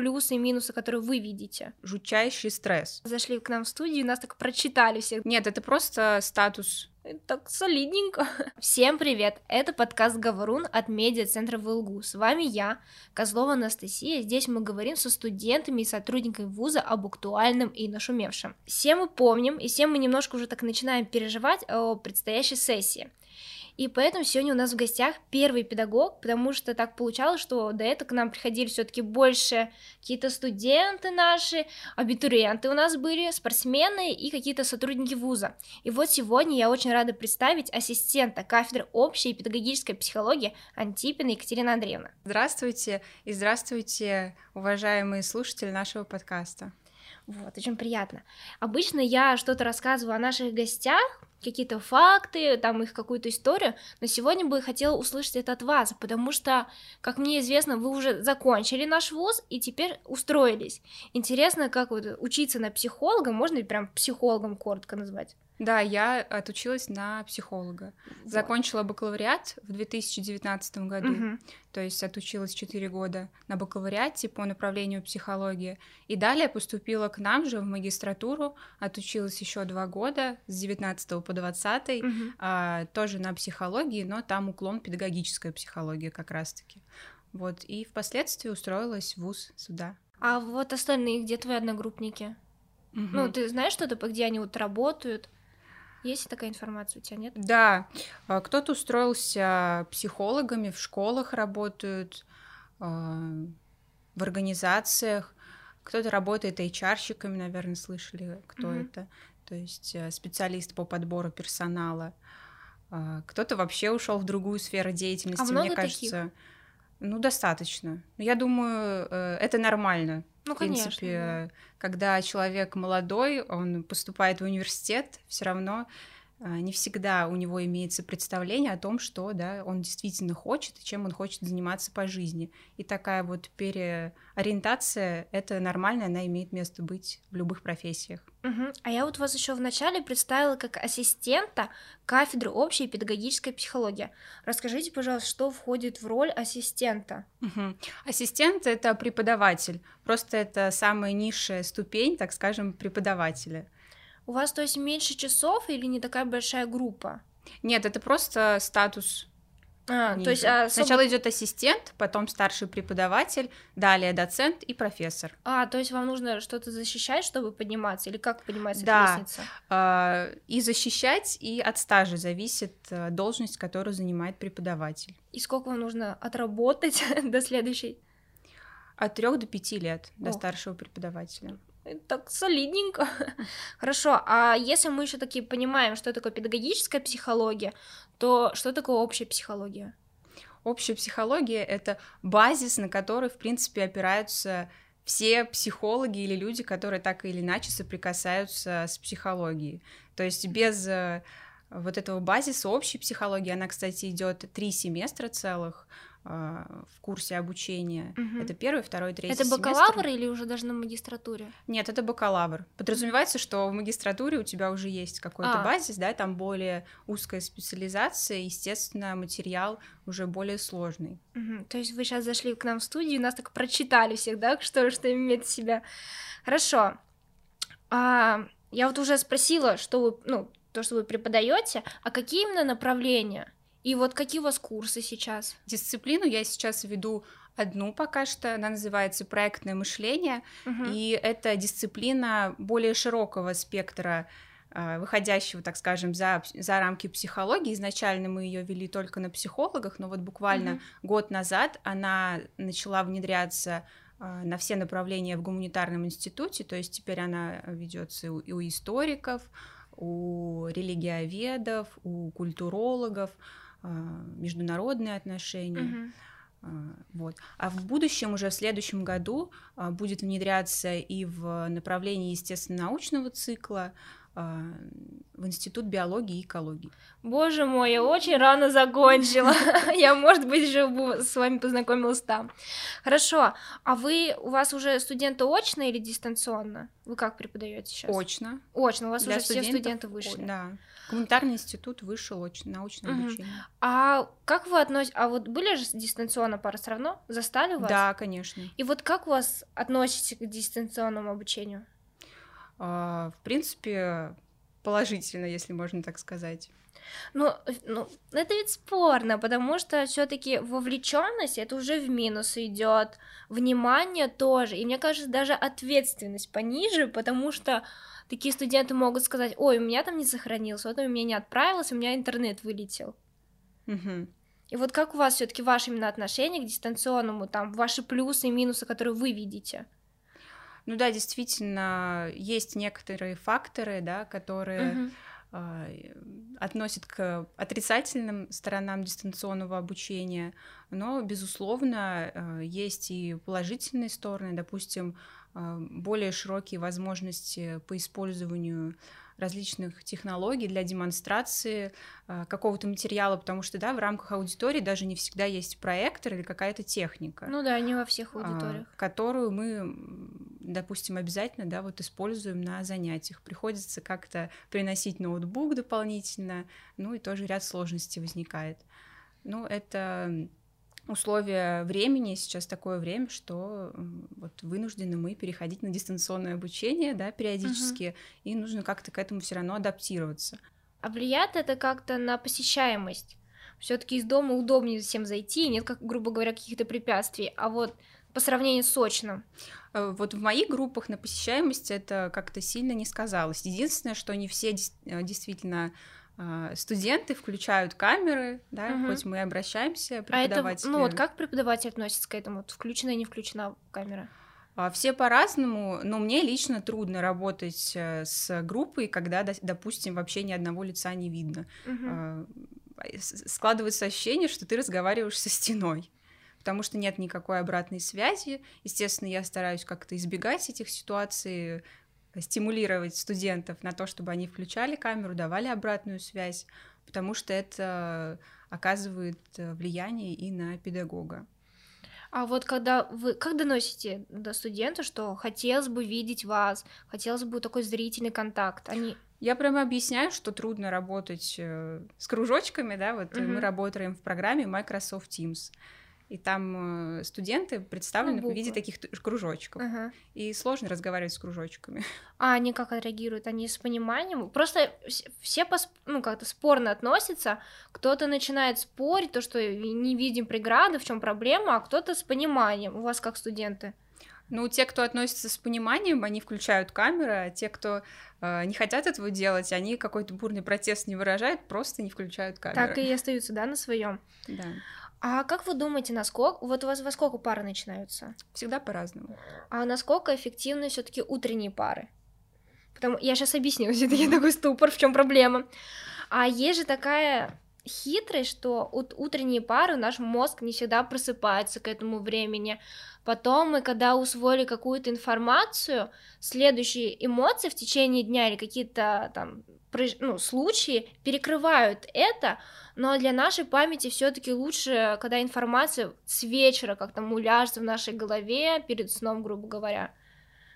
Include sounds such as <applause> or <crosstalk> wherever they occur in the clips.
плюсы и минусы, которые вы видите? Жутчайший стресс. Зашли к нам в студию, нас так прочитали всех. Нет, это просто статус так солидненько. Всем привет! Это подкаст «Говорун» от медиа-центра ВЛГУ. С вами я, Козлова Анастасия. Здесь мы говорим со студентами и сотрудниками вуза об актуальном и нашумевшем. Все мы помним, и все мы немножко уже так начинаем переживать о предстоящей сессии. И поэтому сегодня у нас в гостях первый педагог, потому что так получалось, что до этого к нам приходили все-таки больше какие-то студенты наши, абитуриенты у нас были, спортсмены и какие-то сотрудники вуза. И вот сегодня я очень рада представить ассистента кафедры общей и педагогической психологии Антипина Екатерина Андреевна. Здравствуйте и здравствуйте, уважаемые слушатели нашего подкаста. Вот, очень приятно. Обычно я что-то рассказываю о наших гостях, какие-то факты, там их какую-то историю, но сегодня бы хотела услышать это от вас, потому что, как мне известно, вы уже закончили наш вуз и теперь устроились. Интересно, как вот учиться на психолога, можно ли прям психологом коротко назвать? Да, я отучилась на психолога. Вот. Закончила бакалавриат в 2019 году, угу. то есть отучилась 4 года на бакалавриате по направлению психологии. И далее поступила к нам же в магистратуру, отучилась еще 2 года с 19 по 20, угу. а, тоже на психологии, но там уклон педагогическая психология как раз-таки. Вот, и впоследствии устроилась в ВУЗ сюда. А вот остальные, где твои одногруппники? Угу. Ну, ты знаешь что-то, где они вот работают? Есть такая информация у тебя, нет? Да, а, кто-то устроился психологами, в школах работают, а, в организациях, кто-то работает HR-щиками, наверное, слышали, кто mm-hmm. это, то есть э, специалист по подбору персонала. А, кто-то вообще ушел в другую сферу деятельности, а много мне кажется. Таких? Ну, достаточно. Я думаю, э, это нормально. Ну, в принципе, конечно, да. когда человек молодой, он поступает в университет, все равно не всегда у него имеется представление о том, что да, он действительно хочет и чем он хочет заниматься по жизни. И такая вот переориентация, это нормально, она имеет место быть в любых профессиях. Угу. А я вот вас еще вначале представила как ассистента кафедры общей педагогической психологии. Расскажите, пожалуйста, что входит в роль ассистента? Угу. Ассистент — это преподаватель, просто это самая низшая ступень, так скажем, преподавателя — у вас, то есть, меньше часов или не такая большая группа? Нет, это просто статус. А, ниже. то есть а, особо... сначала идет ассистент, потом старший преподаватель, далее доцент и профессор. А, то есть вам нужно что-то защищать, чтобы подниматься, или как поднимается да, лестница? Да, и защищать, и от стажа зависит э, должность, которую занимает преподаватель. И сколько вам нужно отработать <laughs> до следующей? От трех до пяти лет О. до старшего преподавателя так солидненько. <laughs> Хорошо, а если мы еще таки понимаем, что такое педагогическая психология, то что такое общая психология? Общая психология — это базис, на который, в принципе, опираются все психологи или люди, которые так или иначе соприкасаются с психологией. То есть без э, вот этого базиса общей психологии, она, кстати, идет три семестра целых, в курсе обучения. Угу. Это первый, второй, третий Это бакалавр или уже даже на магистратуре? Нет, это бакалавр. Подразумевается, что в магистратуре у тебя уже есть какой-то а. базис, да, там более узкая специализация, естественно, материал уже более сложный. Угу. То есть вы сейчас зашли к нам в студию, нас так прочитали всех, да, <laughs> что, что имеет в себя. Хорошо. А, я вот уже спросила, что вы, ну, то, что вы преподаете, а какие именно направления? И вот какие у вас курсы сейчас? Дисциплину я сейчас веду одну пока что, она называется проектное мышление, угу. и это дисциплина более широкого спектра а, выходящего, так скажем, за, за рамки психологии. Изначально мы ее вели только на психологах, но вот буквально угу. год назад она начала внедряться а, на все направления в гуманитарном институте, то есть теперь она ведется и у историков, у религиоведов, у культурологов, международные отношения. Uh-huh. Вот. А в будущем, уже в следующем году, а, будет внедряться и в направлении естественно-научного цикла, в Институт биологии и экологии. Боже мой, я очень рано закончила. <laughs> Я, может быть, уже с вами познакомилась там. Хорошо. А вы, у вас уже студенты очно или дистанционно? Вы как преподаете сейчас? Очно. Очно. У вас уже все студенты вышли. Да. Гуманитарный институт вышел очно, научное угу. обучение. А как вы относитесь? А вот были же дистанционно пары все равно? Застали вас? Да, конечно. И вот как у вас относитесь к дистанционному обучению? А, в принципе, положительно, если можно так сказать. Ну, ну, это ведь спорно, потому что все-таки вовлеченность это уже в минус идет, внимание тоже, и мне кажется, даже ответственность пониже, потому что такие студенты могут сказать, ой, у меня там не сохранилось, вот у меня не отправилось, у меня интернет вылетел. Угу. И вот как у вас все-таки ваше именно отношение к дистанционному, там, ваши плюсы и минусы, которые вы видите? Ну да, действительно, есть некоторые факторы, да, которые угу. э, относят к отрицательным сторонам дистанционного обучения, но, безусловно, э, есть и положительные стороны, допустим, э, более широкие возможности по использованию различных технологий для демонстрации э, какого-то материала, потому что, да, в рамках аудитории даже не всегда есть проектор или какая-то техника. Ну да, не во всех аудиториях. Э, которую мы, допустим, обязательно, да, вот используем на занятиях. Приходится как-то приносить ноутбук дополнительно, ну и тоже ряд сложностей возникает. Ну, это условия времени, сейчас такое время, что вот вынуждены мы переходить на дистанционное обучение, да, периодически, угу. и нужно как-то к этому все равно адаптироваться. А влияет это как-то на посещаемость? Все-таки из дома удобнее всем зайти, нет, как, грубо говоря, каких-то препятствий, а вот по сравнению с очным? Э, вот в моих группах на посещаемость это как-то сильно не сказалось. Единственное, что не все э, действительно а, студенты включают камеры, да, угу. хоть мы обращаемся, преподаватели. А это, ну вот как преподаватель относится к этому? Вот включена, не включена камера? А, все по-разному, но мне лично трудно работать э, с группой, когда, допустим, вообще ни одного лица не видно. Угу. Складывается ощущение, что ты разговариваешь со стеной потому что нет никакой обратной связи. Естественно, я стараюсь как-то избегать этих ситуаций, стимулировать студентов на то, чтобы они включали камеру, давали обратную связь, потому что это оказывает э, влияние и на педагога. А вот когда вы как доносите до студента, что хотелось бы видеть вас, хотелось бы такой зрительный контакт, они я прямо объясняю, что трудно работать э, с кружочками, да, вот uh-huh. мы работаем в программе Microsoft Teams и там э, студенты представлены в виде таких кружочков. Ага. И сложно разговаривать с кружочками. <laughs> А они как отреагируют? Они с пониманием? Просто все пос... ну, как-то спорно относятся. Кто-то начинает спорить, то, что не видим преграды, в чем проблема, а кто-то с пониманием. У вас как студенты? Ну, те, кто относится с пониманием, они включают камеры, а те, кто э, не хотят этого делать, они какой-то бурный протест не выражают, просто не включают камеры. Так и остаются, да, на своем. Да. А как вы думаете, насколько вот у вас во сколько пары начинаются? Всегда по-разному. А насколько эффективны все-таки утренние пары? Потому я сейчас объясню, <laughs> все-таки такой ступор, в чем проблема. А есть же такая хитрость, что ут- утренние пары наш мозг не всегда просыпается к этому времени. Потом мы, когда усвоили какую-то информацию, следующие эмоции в течение дня или какие-то там ну, случаи перекрывают это, но для нашей памяти все-таки лучше, когда информация с вечера как-то муляжется в нашей голове перед сном, грубо говоря.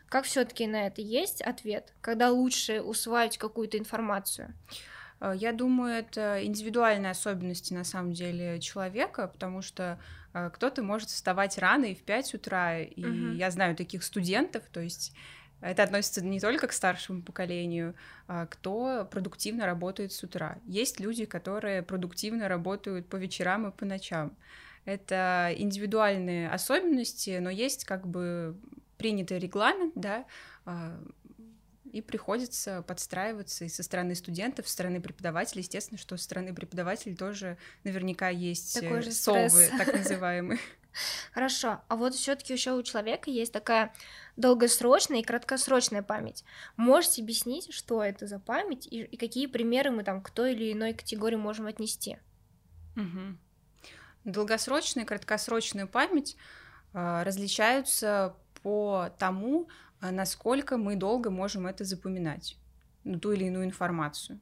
Как все-таки на это есть ответ, когда лучше усваивать какую-то информацию? Э, я думаю, это индивидуальные особенности на самом деле человека, потому что э, кто-то может вставать рано и в 5 утра, и угу. я знаю таких студентов, то есть это относится не только к старшему поколению, а кто продуктивно работает с утра. Есть люди, которые продуктивно работают по вечерам и по ночам. Это индивидуальные особенности, но есть как бы принятый регламент, да, а, и приходится подстраиваться и со стороны студентов, со стороны преподавателей. Естественно, что со стороны преподавателей тоже наверняка есть Такой же совы, стресс. так называемые. <laughs> Хорошо, а вот все-таки еще у человека есть такая долгосрочная и краткосрочная память. Можете объяснить, что это за память и, и какие примеры мы там к той или иной категории можем отнести? Угу. Долгосрочная и краткосрочная память э, различаются по тому, насколько мы долго можем это запоминать. ну, ту или иную информацию.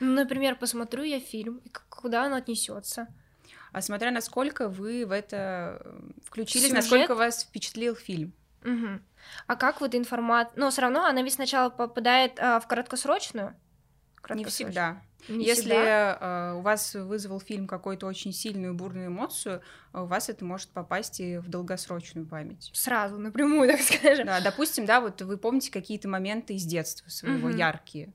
Ну, например, посмотрю я фильм, и куда он отнесется. А смотря насколько вы в это э, включились, Сюжет? насколько вас впечатлил фильм. Угу. А как вот информация... Но все равно она ведь сначала попадает а, в короткосрочную? Не всегда. Не Если всегда. Э, у вас вызвал фильм какую-то очень сильную бурную эмоцию, у вас это может попасть и в долгосрочную память. Сразу, напрямую, <laughs> так скажем. Да, допустим, да, вот вы помните какие-то моменты из детства своего, угу. яркие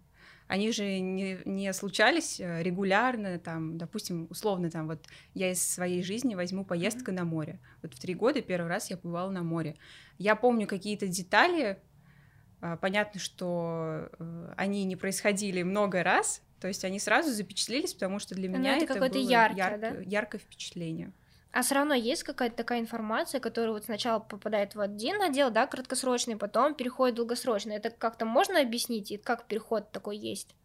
они же не, не случались э, регулярно, там, допустим, условно, там, вот я из своей жизни возьму поездку mm-hmm. на море. Вот в три года первый раз я бывала на море. Я помню какие-то детали, понятно, что э, они не происходили много раз, то есть они сразу запечатлелись, потому что для ну, меня это, это было яркое, ярко, да? яркое впечатление. А все равно есть какая-то такая информация, которая вот сначала попадает в один отдел, да, краткосрочный, потом переходит в долгосрочный. Это как-то можно объяснить, и как переход такой есть?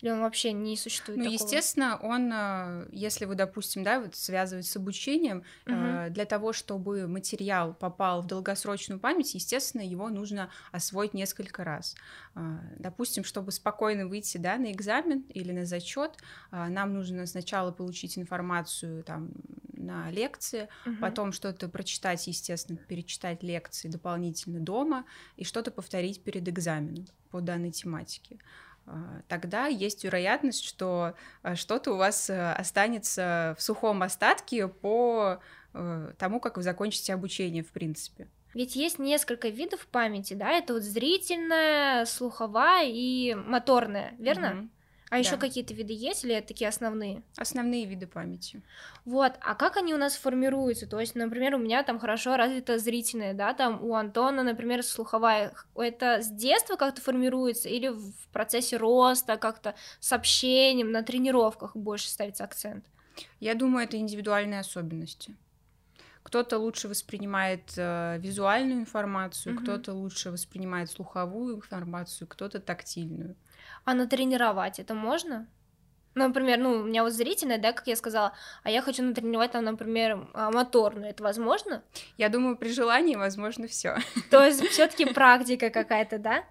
Или он вообще не существует? Ну, такого? естественно, он, э, если вы, допустим, да, вот связывать с обучением, угу. для того, чтобы материал попал в долгосрочную память, естественно, его нужно освоить несколько раз. Э, допустим, чтобы спокойно выйти, да, на экзамен или на зачет, нам нужно сначала получить информацию там на лекции, угу. потом что-то прочитать, естественно, перечитать лекции дополнительно дома и что-то повторить перед экзаменом по данной тематике. А, тогда есть вероятность, что а, что-то у вас э, останется в сухом остатке по э, тому, как вы закончите обучение, в принципе. Ведь есть несколько видов памяти, да, это вот зрительная, слуховая и моторная, верно? Угу. А да. еще какие-то виды есть или это такие основные? Основные виды памяти. Вот, а как они у нас формируются? То есть, например, у меня там хорошо развита зрительная, да, там у Антона, например, слуховая. Это с детства как-то формируется или в процессе роста, как-то с общением, на тренировках больше ставится акцент? Я думаю, это индивидуальные особенности. Кто-то лучше воспринимает э, визуальную информацию, угу. кто-то лучше воспринимает слуховую информацию, кто-то тактильную. А натренировать это можно? Ну, например, ну, у меня вот зрительная, да, как я сказала, а я хочу натренировать там, например, моторную. Это возможно? Я думаю, при желании возможно все. То есть все-таки практика какая-то, да?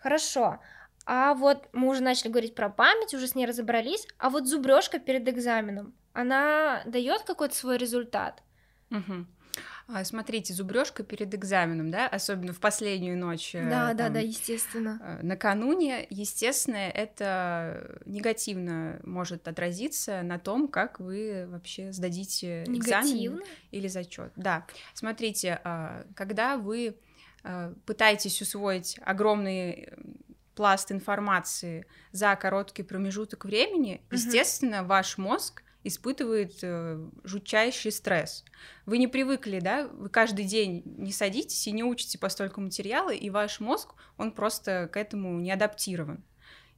Хорошо. А вот мы уже начали говорить про память, уже с ней разобрались. А вот зубрежка перед экзаменом, она дает какой-то свой результат? Угу. Смотрите, зубрежка перед экзаменом, да, особенно в последнюю ночь. Э, да, там, да, да, естественно. Э, накануне, естественно, это негативно может отразиться на том, как вы вообще сдадите экзамен или зачет. Да, смотрите, а, когда вы э, пытаетесь усвоить огромный пласт информации за короткий промежуток времени, угу. естественно, ваш мозг испытывает э, жутчайший стресс. Вы не привыкли, да, вы каждый день не садитесь и не учите по столько материала, и ваш мозг, он просто к этому не адаптирован.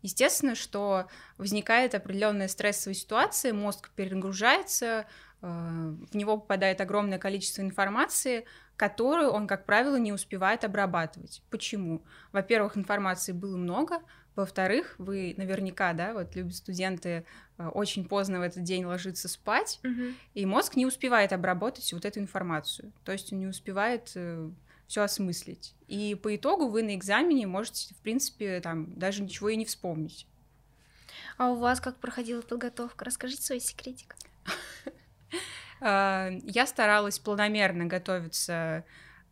Естественно, что возникает определенная стрессовая ситуация, мозг перегружается, э, в него попадает огромное количество информации, которую он, как правило, не успевает обрабатывать. Почему? Во-первых, информации было много, во-вторых, вы наверняка, да, вот любят студенты очень поздно в этот день ложиться спать, угу. и мозг не успевает обработать вот эту информацию. То есть он не успевает э, все осмыслить. И по итогу вы на экзамене можете, в принципе, там даже ничего и не вспомнить. А у вас как проходила подготовка? Расскажите свой секретик. А, <laughs> я старалась планомерно готовиться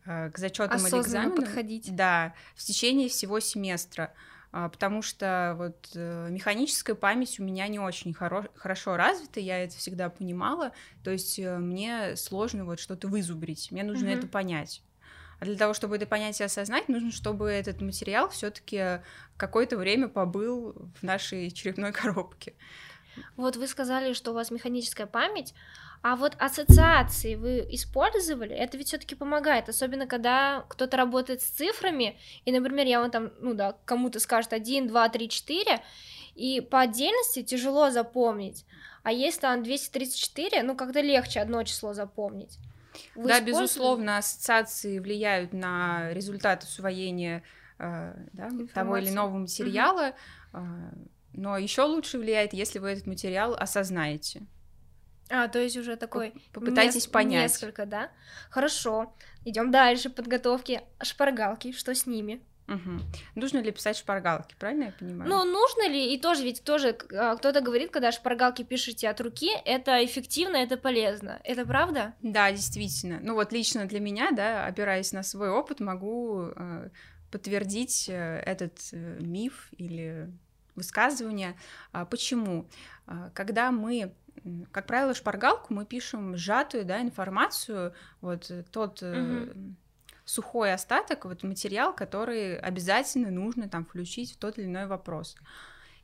э, к зачетам или экзаменам. подходить. Да, в течение всего семестра. А, потому что вот э, механическая память у меня не очень хоро- хорошо развита, я это всегда понимала, то есть э, мне сложно вот что-то вызубрить, мне нужно mm-hmm. это понять. А для того, чтобы это понять и осознать, нужно, чтобы этот материал все-таки какое-то время побыл в нашей <laughs> черепной коробке. Вот вы сказали, что у вас механическая память, а вот ассоциации вы использовали? Это ведь все-таки помогает, особенно когда кто-то работает с цифрами, и, например, я вам там, ну да, кому-то скажет 1, 2, 3, 4, и по отдельности тяжело запомнить. А если там 234, ну как-то легче одно число запомнить. Вы да, безусловно, ассоциации влияют на результат усвоения э, да, того или иного материала, угу. Но еще лучше влияет, если вы этот материал осознаете. А, то есть уже такой... Попытайтесь нес- понять. Несколько, да? Хорошо. Идем дальше. Подготовки. Шпаргалки. Что с ними? Угу. Нужно ли писать шпаргалки, правильно я понимаю? Ну, нужно ли, и тоже ведь тоже а, кто-то говорит, когда шпаргалки пишете от руки, это эффективно, это полезно. Это правда? Да, действительно. Ну вот лично для меня, да, опираясь на свой опыт, могу э, подтвердить э, этот э, миф или высказывание. А, почему? А, когда мы как правило, шпаргалку мы пишем сжатую да, информацию, вот тот угу сухой остаток, вот материал, который обязательно нужно там включить в тот или иной вопрос.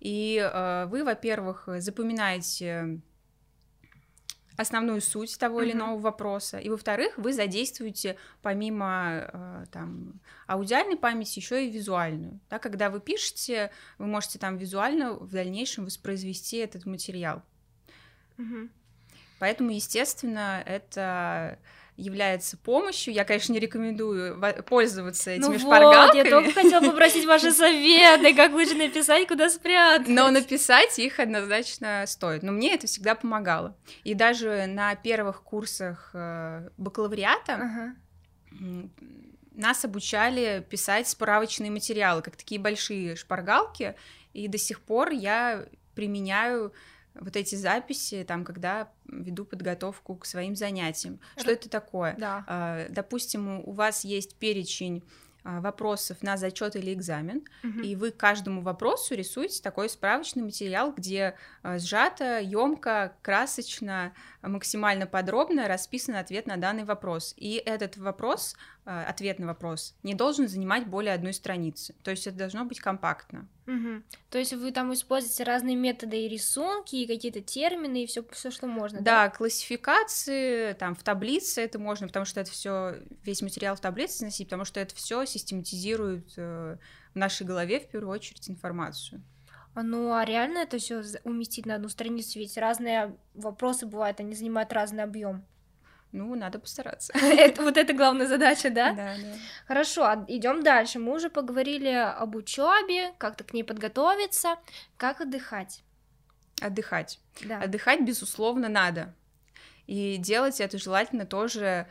И э, вы, во-первых, запоминаете основную суть того mm-hmm. или иного вопроса, и во-вторых, вы задействуете помимо э, там аудиальной памяти еще и визуальную. Да, когда вы пишете, вы можете там визуально в дальнейшем воспроизвести этот материал. Mm-hmm. Поэтому, естественно, это является помощью. Я, конечно, не рекомендую пользоваться этими ну шпаргалками. Вот, я только хотела попросить ваши советы, как лучше написать, куда спрятать. Но написать их однозначно стоит. Но мне это всегда помогало. И даже на первых курсах э, бакалавриата ага. нас обучали писать справочные материалы, как такие большие шпаргалки. И до сих пор я применяю вот эти записи, там, когда веду подготовку к своим занятиям. Что это такое? Да. А, допустим, у вас есть перечень а, вопросов на зачет или экзамен, угу. и вы каждому вопросу рисуете такой справочный материал, где а, сжато, емко, красочно, максимально подробно расписан ответ на данный вопрос. И этот вопрос, ответ на вопрос, не должен занимать более одной страницы. То есть это должно быть компактно. Угу. То есть вы там используете разные методы и рисунки, и какие-то термины, и все, все, что можно. Да, да, классификации, там в таблице это можно, потому что это все весь материал в таблице сносить, потому что это все систематизирует э, в нашей голове в первую очередь информацию. Ну а реально это все уместить на одну страницу? Ведь разные вопросы бывают, они занимают разный объем. Ну, надо постараться. <laughs> это, вот это главная задача, да? Да, да. Хорошо, а идем дальше. Мы уже поговорили об учебе, как-то к ней подготовиться, как отдыхать. Отдыхать. Да. Отдыхать, безусловно, надо. И делать это желательно тоже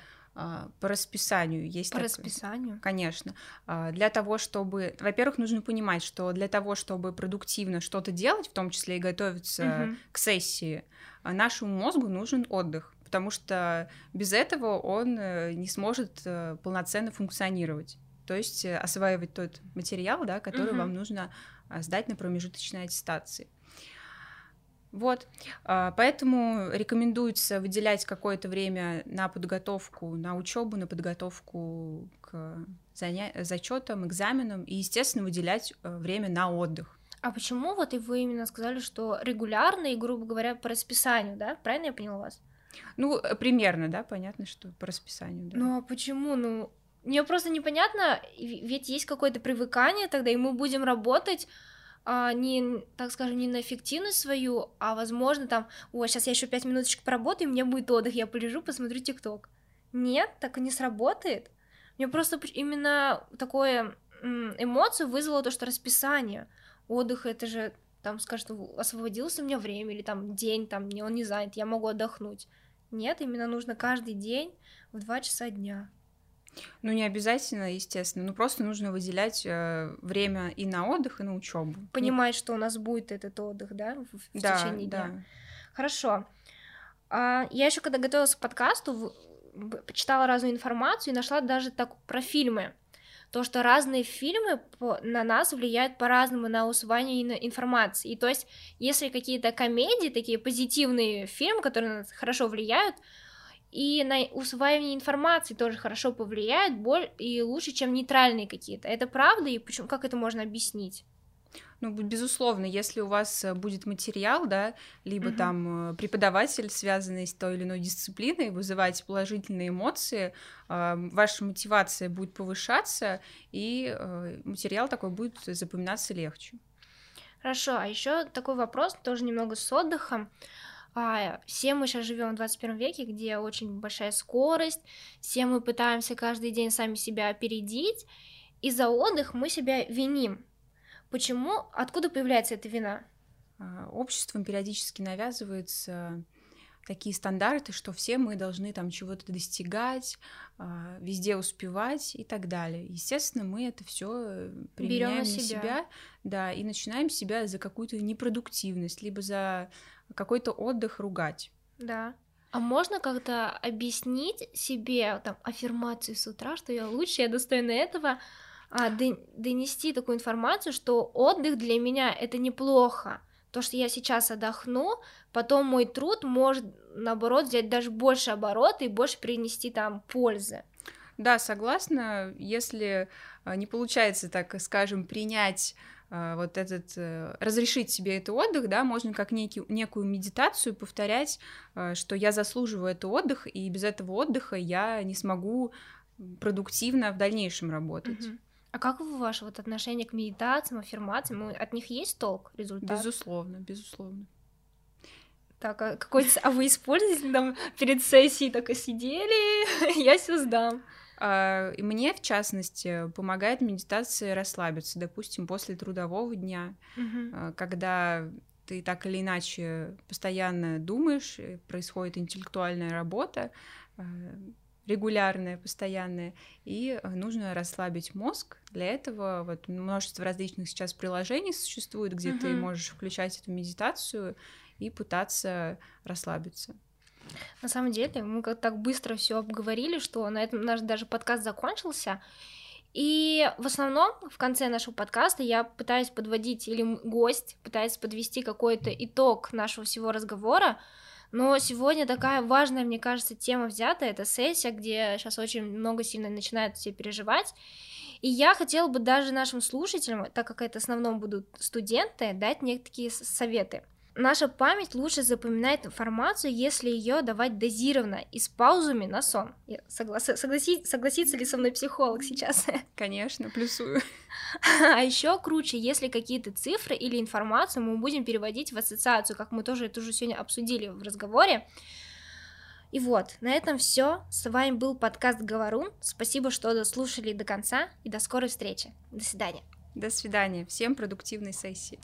по расписанию есть по так... расписанию конечно а, для того чтобы во-первых нужно понимать что для того чтобы продуктивно что-то делать в том числе и готовиться угу. к сессии а, нашему мозгу нужен отдых потому что без этого он э, не сможет э, полноценно функционировать. То есть э, осваивать тот материал, да, который угу. вам нужно сдать на промежуточной аттестации. Вот, а, поэтому рекомендуется выделять какое-то время на подготовку, на учебу, на подготовку к заня... зачетам, экзаменам и, естественно, выделять время на отдых. А почему вот и вы именно сказали, что регулярно и, грубо говоря, по расписанию, да? Правильно я поняла вас? Ну, э, примерно, да, понятно, что по расписанию, да. Ну, а почему? Ну, мне просто непонятно, ведь есть какое-то привыкание тогда, и мы будем работать а, не, так скажем, не на эффективность свою, а возможно там, о, сейчас я еще пять минуточек поработаю, и мне будет отдых, я полежу, посмотрю ТикТок. Нет, так и не сработает. Мне просто именно такое эмоцию вызвало то, что расписание. Отдых это же там скажет, освободился у меня время, или там день, там, он не занят, я могу отдохнуть. Нет, именно нужно каждый день в два часа дня. Ну, не обязательно, естественно, ну просто нужно выделять э, время и на отдых, и на учебу. Понимать, ну... что у нас будет этот отдых, да, в, в да, течение дня. Да. Хорошо. А, я еще когда готовилась к подкасту, почитала разную информацию и нашла даже так про фильмы то, что разные фильмы по, на нас влияют по-разному на усвоение информации. И то есть, если какие-то комедии, такие позитивные фильмы, которые на нас хорошо влияют, и на усваивание информации тоже хорошо повлияют, боль и лучше, чем нейтральные какие-то. Это правда, и почему, как это можно объяснить? Ну, безусловно, если у вас э, будет материал, да, либо угу. там э, преподаватель, связанный с той или иной дисциплиной, вызывать положительные эмоции, а, ваша мотивация будет повышаться, и э, материал такой будет запоминаться легче. Хорошо, а еще такой вопрос, тоже немного с отдыхом. А, все мы сейчас живем в 21 веке, где очень большая скорость, все мы пытаемся каждый день сами себя опередить, и за отдых мы себя виним. Почему, откуда появляется эта вина? А, обществом периодически навязывается такие стандарты, что все мы должны там чего-то достигать, а, везде успевать и так далее. Естественно, мы это все применяем Берем на себя. себя, да, и начинаем себя за какую-то непродуктивность, либо за какой-то отдых ругать. Да. А можно как-то объяснить себе там аффирмацию с утра, что я лучше, я достойна этого, а, донести такую информацию, что отдых для меня это неплохо, то, что я сейчас отдохну, потом мой труд может, наоборот, взять даже больше оборота и больше принести там пользы. Да, согласна. Если а, не получается, так скажем, принять а, вот этот, э, разрешить себе этот отдых, да, можно как некий, некую медитацию повторять, что я заслуживаю этого отдыха, и без этого отдыха я не смогу продуктивно в дальнейшем работать. Угу. А как ваше вот отношение к медитациям, аффирмациям? От них есть толк, результат? Безусловно, безусловно. Так, а какой а вы используете там перед сессией только сидели, <laughs> я все сдам. А, и мне, в частности, помогает медитация расслабиться, допустим, после трудового дня, угу. когда ты так или иначе постоянно думаешь, происходит интеллектуальная работа, регулярная, постоянная, и нужно расслабить мозг. Для этого вот множество различных сейчас приложений существует, где uh ты можешь включать эту медитацию и пытаться расслабиться. На самом деле, мы как так быстро все обговорили, что на этом наш даже подкаст закончился. И в основном в конце нашего подкаста я пытаюсь подводить, или гость пытается подвести какой-то итог нашего всего разговора, но сегодня такая важная, мне кажется, тема взята, это сессия, где сейчас очень много сильно начинают все переживать. И я хотела бы даже нашим слушателям, так как это в основном будут студенты, дать некие советы. Наша память лучше запоминает информацию, если ее давать дозированно и с паузами на сон. Соглас... Согласи... Согласится ли со мной психолог сейчас? <laughs> Конечно, плюсую. А еще круче, если какие-то цифры или информацию мы будем переводить в ассоциацию, как мы тоже это уже сегодня обсудили в разговоре. И вот, на этом все. С вами был подкаст Говорун. Спасибо, что дослушали до конца, и до скорой встречи. До свидания. До свидания. Всем продуктивной сессии.